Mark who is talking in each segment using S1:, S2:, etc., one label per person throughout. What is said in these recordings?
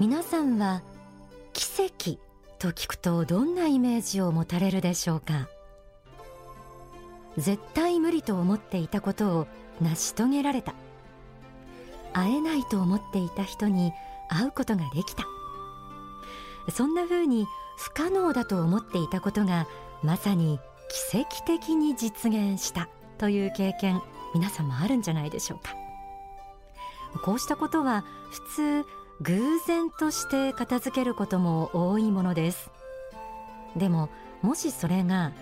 S1: 皆さんは奇跡と聞くとどんなイメージを持たれるでしょうか？絶対無理と思っていたことを成し遂げられた。会えないと思っていた人に会うことができた。そんな風に不可能だと思っていたことがまさに奇跡的に実現した。という経験皆さんもあるんじゃないでしょうか。こうしたことは普通偶然として片付けることも多いものです。でももしそれが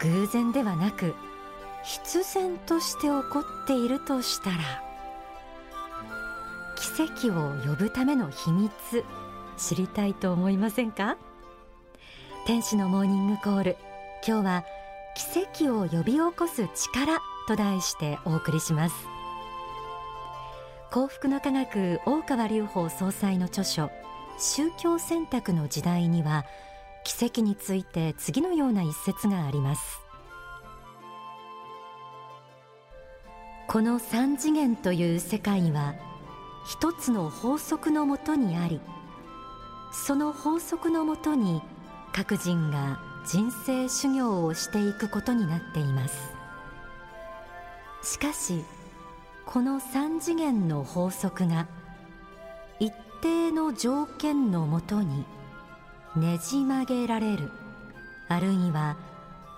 S1: 偶然ではなく必然として起こっているとしたら奇跡を呼ぶための秘密知りたいと思いませんか？天使のモーニングコール。今日は奇跡を呼び起こす力と題してお送りします。幸福の科学大川隆法総裁の著書宗教選択の時代には奇跡について次のような一節があります。この三次元という世界は一つの法則のもとにありその法則のもとに各人が人生修行をしていくことになっています。しかしこの三次元の法則が一定の条件のもとにねじ曲げられる。あるいは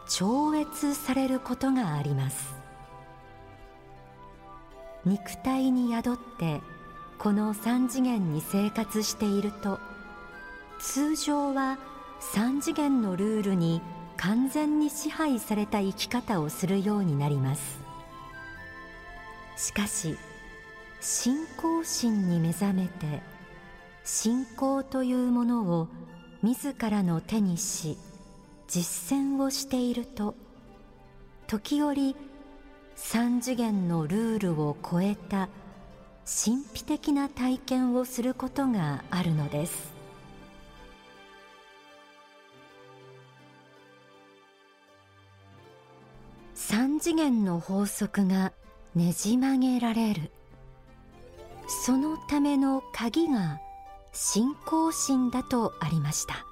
S1: 超越されることがあります。肉体に宿ってこの三次元に生活していると通常は三次元のルールに完全に支配された生き方をするようになります。しかし信仰心に目覚めて信仰というものを自らの手にし実践をしていると時折三次元のルールを超えた神秘的な体験をすることがあるのです。三次元の法則がねじ曲げられる。そのための鍵が信仰心だとありました。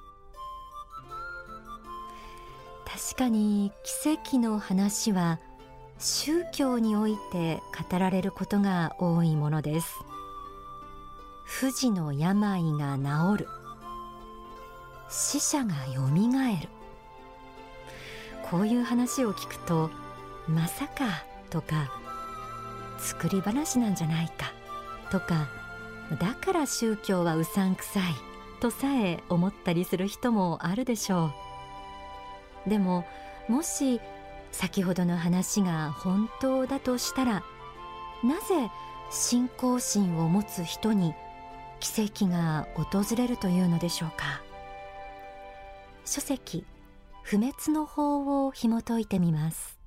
S1: 確かに奇跡の話は宗教において語られることが多いものです。不治の病が治る。死者がよみがえる。こういう話を聞くとまさかとか作り話なんじゃないか。とかだから宗教はうさんくさい。とさえ思ったりする人もあるでしょう。でももし先ほどの話が本当だとしたらなぜ信仰心を持つ人に奇跡が訪れるというのでしょうか。書籍不滅の法を紐解いてみます。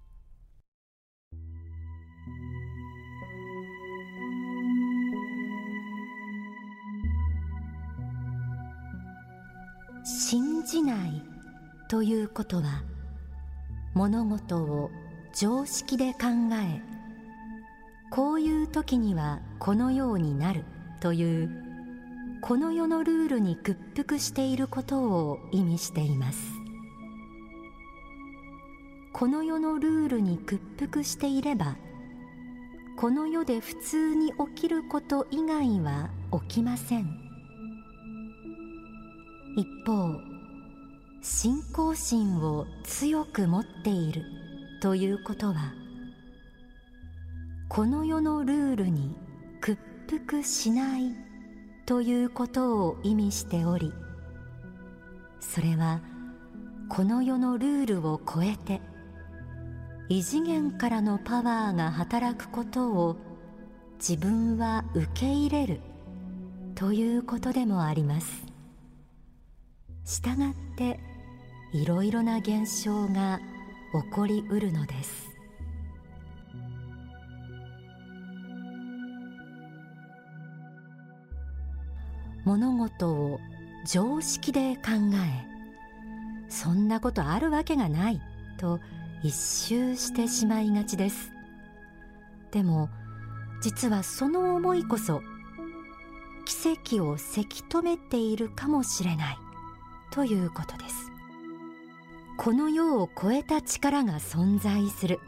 S1: 信じないということは物事を常識で考えこういう時にはこのようになるというこの世のルールに屈服していることを意味しています。この世のルールに屈服していればこの世で普通に起きること以外は起きません。一方信仰心を強く持っているということはこの世のルールに屈服しないということを意味しておりそれはこの世のルールを超えて異次元からのパワーが働くことを自分は受け入れるということでもあります。したがっていろいろな現象が起こりうるのです。物事を常識で考えそんなことあるわけがないと一周してしまいがちです。でも実はその思いこそ奇跡をせき止めているかもしれない。ということです。この世を超えた力が存在する。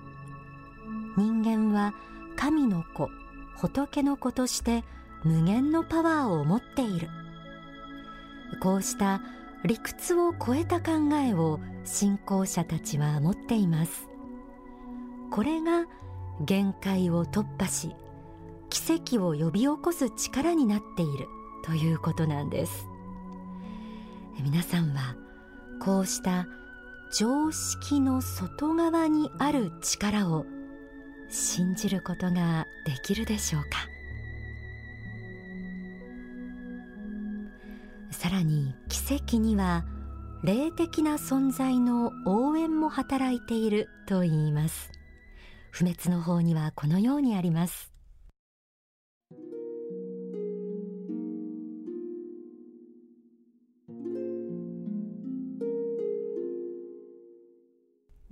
S1: 人間は神の子仏の子として無限のパワーを持っている。こうした理屈を超えた考えを信仰者たちは持っています。これが限界を突破し奇跡を呼び起こす力になっているということなんです。皆さんはこうした常識の外側にある力を信じることができるでしょうか？さらに奇跡には霊的な存在の応援も働いていると言います。不滅の方にはこのようにあります。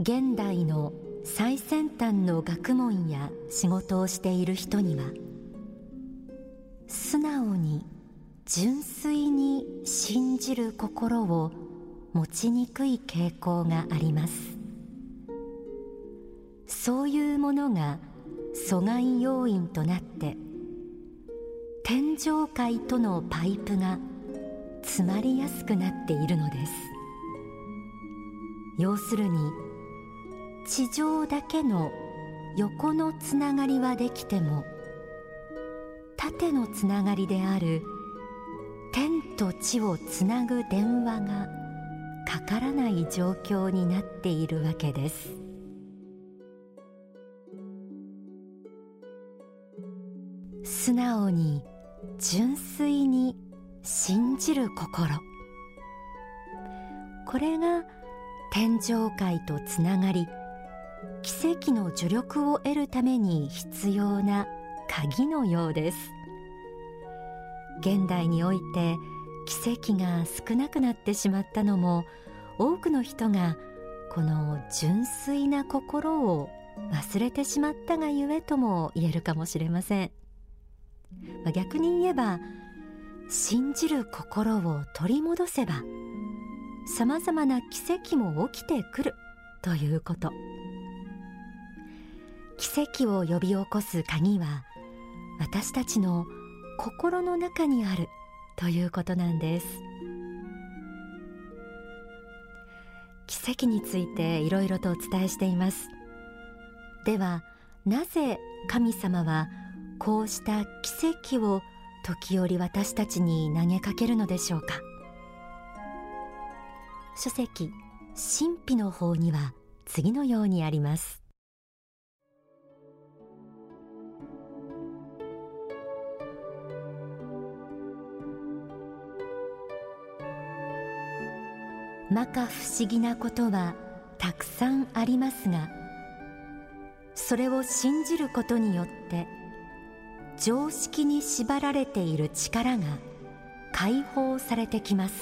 S1: 現代の最先端の学問や仕事をしている人には素直に純粋に信じる心を持ちにくい傾向があります。そういうものが阻害要因となって天上界とのパイプが詰まりやすくなっているのです。要するに地上だけの横のつながりはできても縦のつながりである天と地をつなぐ電話がかからない状況になっているわけです。素直に純粋に信じる心。これが天上界とつながり奇跡の助力を得るために必要な鍵のようです。現代において奇跡が少なくなってしまったのも多くの人がこの純粋な心を忘れてしまったがゆえとも言えるかもしれません、ま、逆に言えば信じる心を取り戻せばさまざまな奇跡も起きてくるということ。奇跡を呼び起こす鍵は私たちの心の中にあるということなんです。奇跡についていろいろとお伝えしています。ではなぜ神様はこうした奇跡を時折私たちに投げかけるのでしょうか。書籍神秘の方には次のようにあります。摩訶不思議なことはたくさんありますがそれを信じることによって常識に縛られている力が解放されてきます。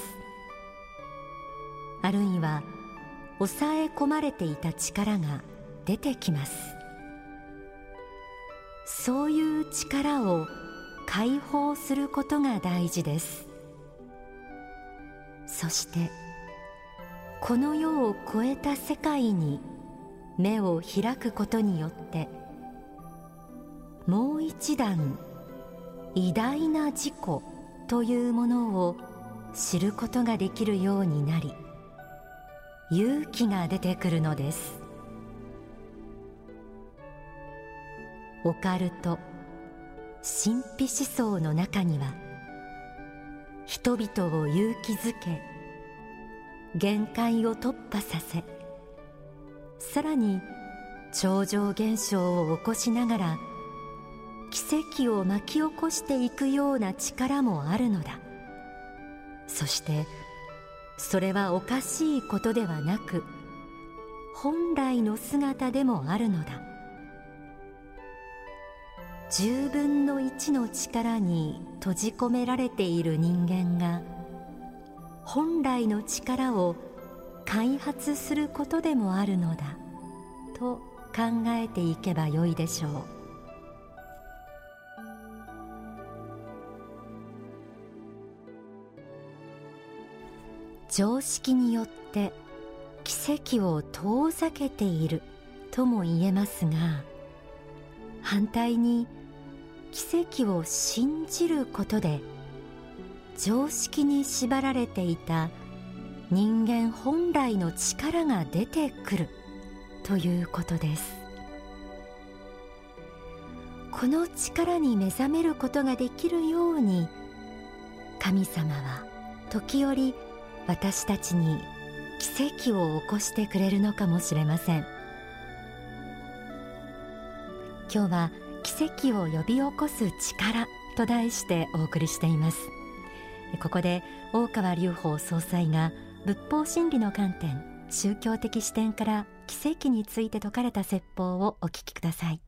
S1: あるいは抑え込まれていた力が出てきます。そういう力を解放することが大事です。そしてこの世を超えた世界に目を開くことによってもう一段偉大な自己というものを知ることができるようになり勇気が出てくるのです。オカルト神秘思想の中には人々を勇気づけ限界を突破させさらに超常現象を起こしながら奇跡を巻き起こしていくような力もあるのだ。そしてそれはおかしいことではなく本来の姿でもあるのだ。10分の1の力に閉じ込められている人間が本来の力を開発することでもあるのだと考えていけばよいでしょう。常識によって奇跡を遠ざけているとも言えますが反対に奇跡を信じることで常識に縛られていた人間本来の力が出てくるということです。この力に目覚めることができるように神様は時折私たちに奇跡を起こしてくれるのかもしれません。今日は奇跡を呼び起こす力と題してお送りしています。ここで大川隆法総裁が仏法真理の観点宗教的視点から奇跡について説かれた説法をお聞きください。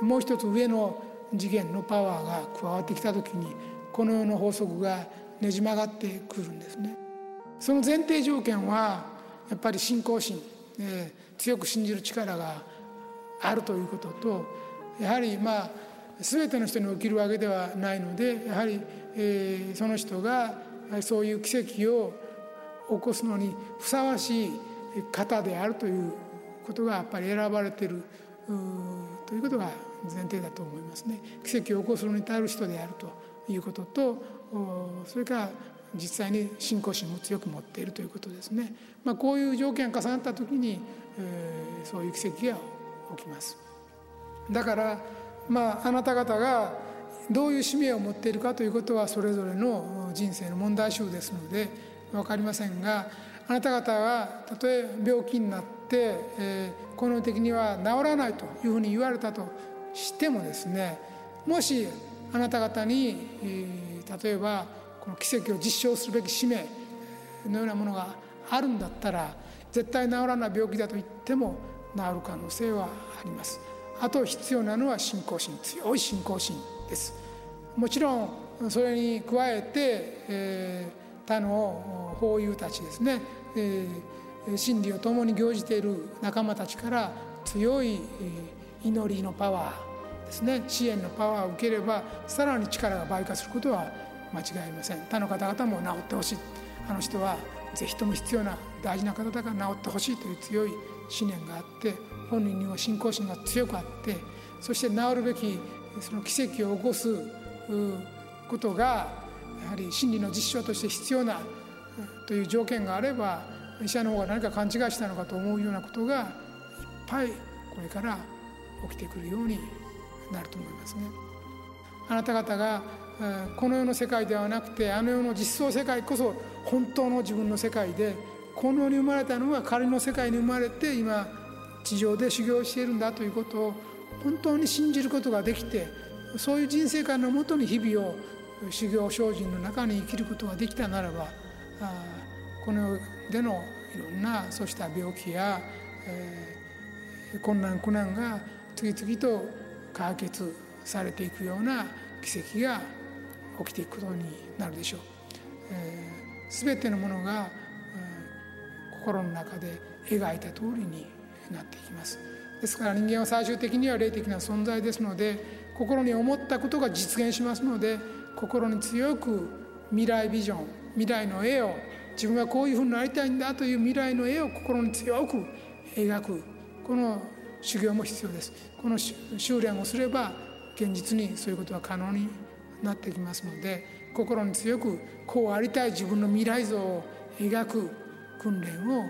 S2: もう一つ上の次元のパワーが加わってきた時にこの世の法則がねじ曲がってくるんですね。その前提条件はやっぱり信仰心、えー、強く信じる力があるということとやはりまあ全ての人に起きるわけではないのでやはり、えー、その人がそういう奇跡を起こすのにふさわしい方であるということがやっぱり選ばれているということが前提だと思いますね。奇跡を起こすのに耐える人であるということとそれから実際に信仰心を強く持っているということですね、まあ、こういう条件が重なった時に、えー、そういう奇跡が起きます。だからまああなた方がどういう使命を持っているかということはそれぞれの人生の問題集ですので分かりませんがあなた方がたとえ病気になって、えー、この的には治らないというふうに言われたとしてもですねもしあなた方に、えー、例えばこの奇跡を実証するべき使命のようなものがあるんだったら絶対治らない病気だと言っても治る可能性はあります。あと必要なのは信仰心強い信仰心です。もちろんそれに加えて、えー、他の法友たちですね、えー、真理を共に行じている仲間たちから強い、えー祈りのパワーですね。支援のパワーを受ければさらに力が倍化することは間違いません。他の方々も治ってほしい。あの人は是非とも必要な大事な方だから治ってほしいという強い思念があって本人には信仰心が強くあってそして治るべきその奇跡を起こすことがやはり真理の実証として必要なという条件があれば医者の方が何か勘違いしたのかと思うようなことがいっぱいこれから起きてくるようになると思いますね。あなた方がこの世の世界ではなくてあの世の実相世界こそ本当の自分の世界でこの世に生まれたのは仮の世界に生まれて今地上で修行しているんだということを本当に信じることができてそういう人生観のもとに日々を修行精進の中に生きることができたならばこの世でのいろんなそうした病気や、えー、困難苦難が次々と解決されていくような奇跡が起きていくことになるでしょう。えー、全てのものが、えー、心の中で描いた通りになっていきます。ですから人間は最終的には霊的な存在ですので心に思ったことが実現しますので心に強く未来ビジョン未来の絵を自分はこういうふうになりたいんだという未来の絵を心に強く描くこの修行も必要です。この修練をすれば現実にそういうことは可能になってきますので心に強くこうありたい自分の未来像を描く訓練を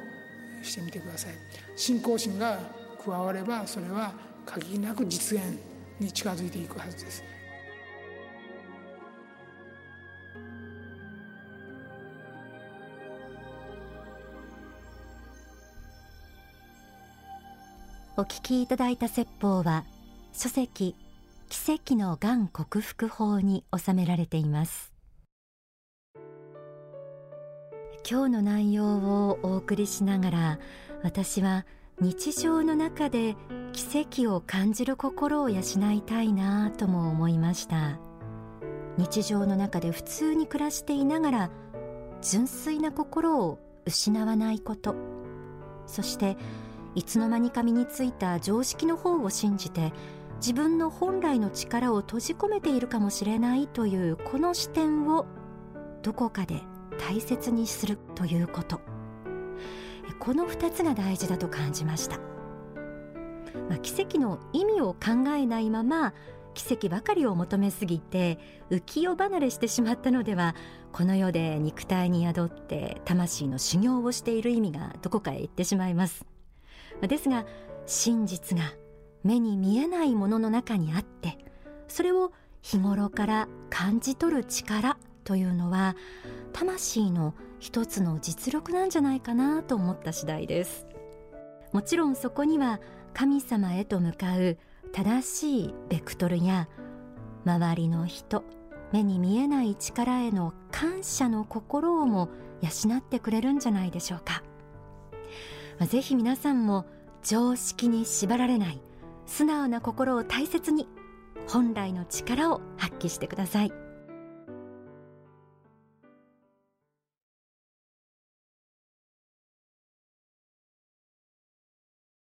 S2: してみてください。信仰心が加わればそれは限りなく実現に近づいていくはずです。
S1: お聞きいただいた説法は書籍奇跡のがん克服法に収められています。今日の内容をお送りしながら私は日常の中で奇跡を感じる心を養いたいなとも思いました。日常の中で普通に暮らしていながら純粋な心を失わないこと。そしていつの間にか身についた常識の方を信じて自分の本来の力を閉じ込めているかもしれないというこの視点をどこかで大切にするということ。この2つが大事だと感じました、まあ、奇跡の意味を考えないまま奇跡ばかりを求めすぎて浮世離れしてしまったのではこの世で肉体に宿って魂の修行をしている意味がどこかへ行ってしまいます。ですが真実が目に見えないものの中にあってそれを日頃から感じ取る力というのは魂の一つの実力なんじゃないかなと思った次第です。もちろんそこには神様へと向かう正しいベクトルや周りの人目に見えない力への感謝の心をも養ってくれるんじゃないでしょうか、まあ、ぜひ皆さんも常識に縛られない素直な心を大切に本来の力を発揮してください。